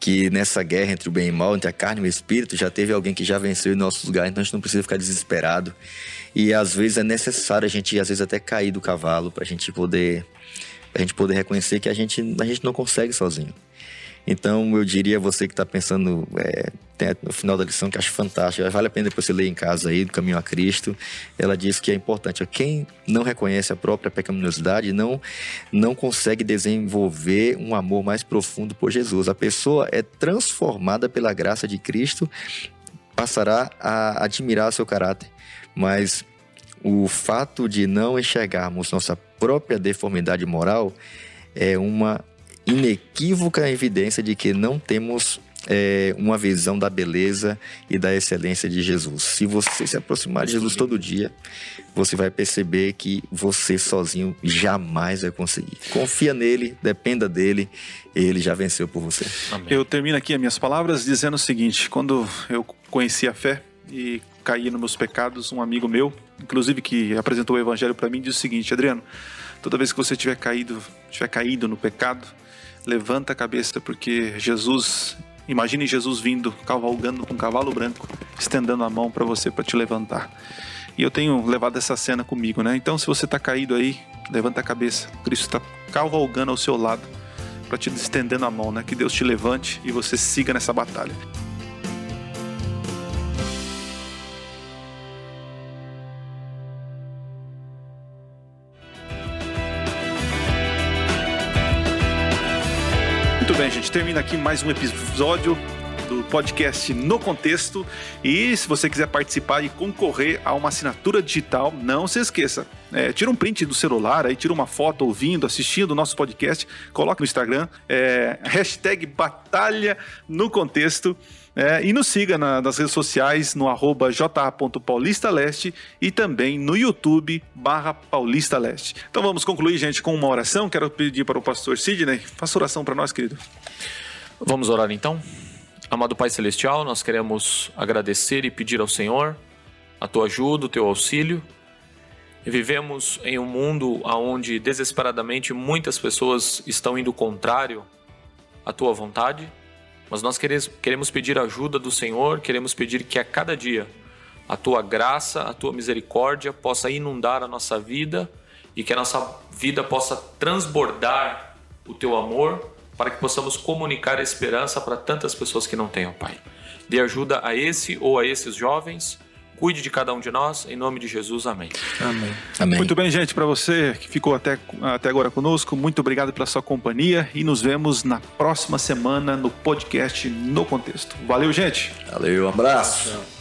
que nessa guerra entre o bem e o mal, entre a carne e o espírito, já teve alguém que já venceu em nossos lugares, então a gente não precisa ficar desesperado. E às vezes é necessário a gente, às vezes, até cair do cavalo para a gente poder a gente poder reconhecer que a gente, a gente não consegue sozinho. Então eu diria a você que está pensando é, no final da lição que acho fantástico, vale a pena depois você ler em casa aí do Caminho a Cristo. Ela diz que é importante. Quem não reconhece a própria pecaminosidade não não consegue desenvolver um amor mais profundo por Jesus. A pessoa é transformada pela graça de Cristo, passará a admirar seu caráter mas o fato de não enxergarmos nossa própria deformidade moral é uma inequívoca evidência de que não temos é, uma visão da beleza e da excelência de Jesus. Se você se aproximar de Jesus todo dia, você vai perceber que você sozinho jamais vai conseguir. Confia nele, dependa dele, ele já venceu por você. Amém. Eu termino aqui as minhas palavras dizendo o seguinte: quando eu conheci a fé e caí nos meus pecados, um amigo meu, inclusive que apresentou o evangelho para mim, disse o seguinte: Adriano, toda vez que você tiver caído, tiver caído no pecado, levanta a cabeça, porque Jesus, imagine Jesus vindo, cavalgando com um cavalo branco, estendendo a mão para você para te levantar. E eu tenho levado essa cena comigo, né? Então, se você está caído aí, levanta a cabeça. Cristo está cavalgando ao seu lado para te estendendo a mão, né? Que Deus te levante e você siga nessa batalha. Termina aqui mais um episódio do podcast No Contexto. E se você quiser participar e concorrer a uma assinatura digital, não se esqueça. É, tira um print do celular, aí tira uma foto ouvindo, assistindo o nosso podcast, coloca no Instagram, é, hashtag Batalha no Contexto. É, e nos siga na, nas redes sociais no arroba ja.paulistaleste e também no YouTube barra Paulista Leste. Então vamos concluir, gente, com uma oração. Quero pedir para o pastor Sidney, faça oração para nós, querido. Vamos orar então? Amado Pai Celestial, nós queremos agradecer e pedir ao Senhor a tua ajuda, o teu auxílio. Vivemos em um mundo onde desesperadamente muitas pessoas estão indo contrário à tua vontade, mas nós queremos pedir ajuda do Senhor, queremos pedir que a cada dia a tua graça, a tua misericórdia possa inundar a nossa vida e que a nossa vida possa transbordar o teu amor para que possamos comunicar a esperança para tantas pessoas que não ó Pai. Dê ajuda a esse ou a esses jovens. Cuide de cada um de nós, em nome de Jesus, amém. Amém. amém. Muito bem, gente, para você que ficou até, até agora conosco, muito obrigado pela sua companhia e nos vemos na próxima semana no podcast No Contexto. Valeu, gente. Valeu, um abraço.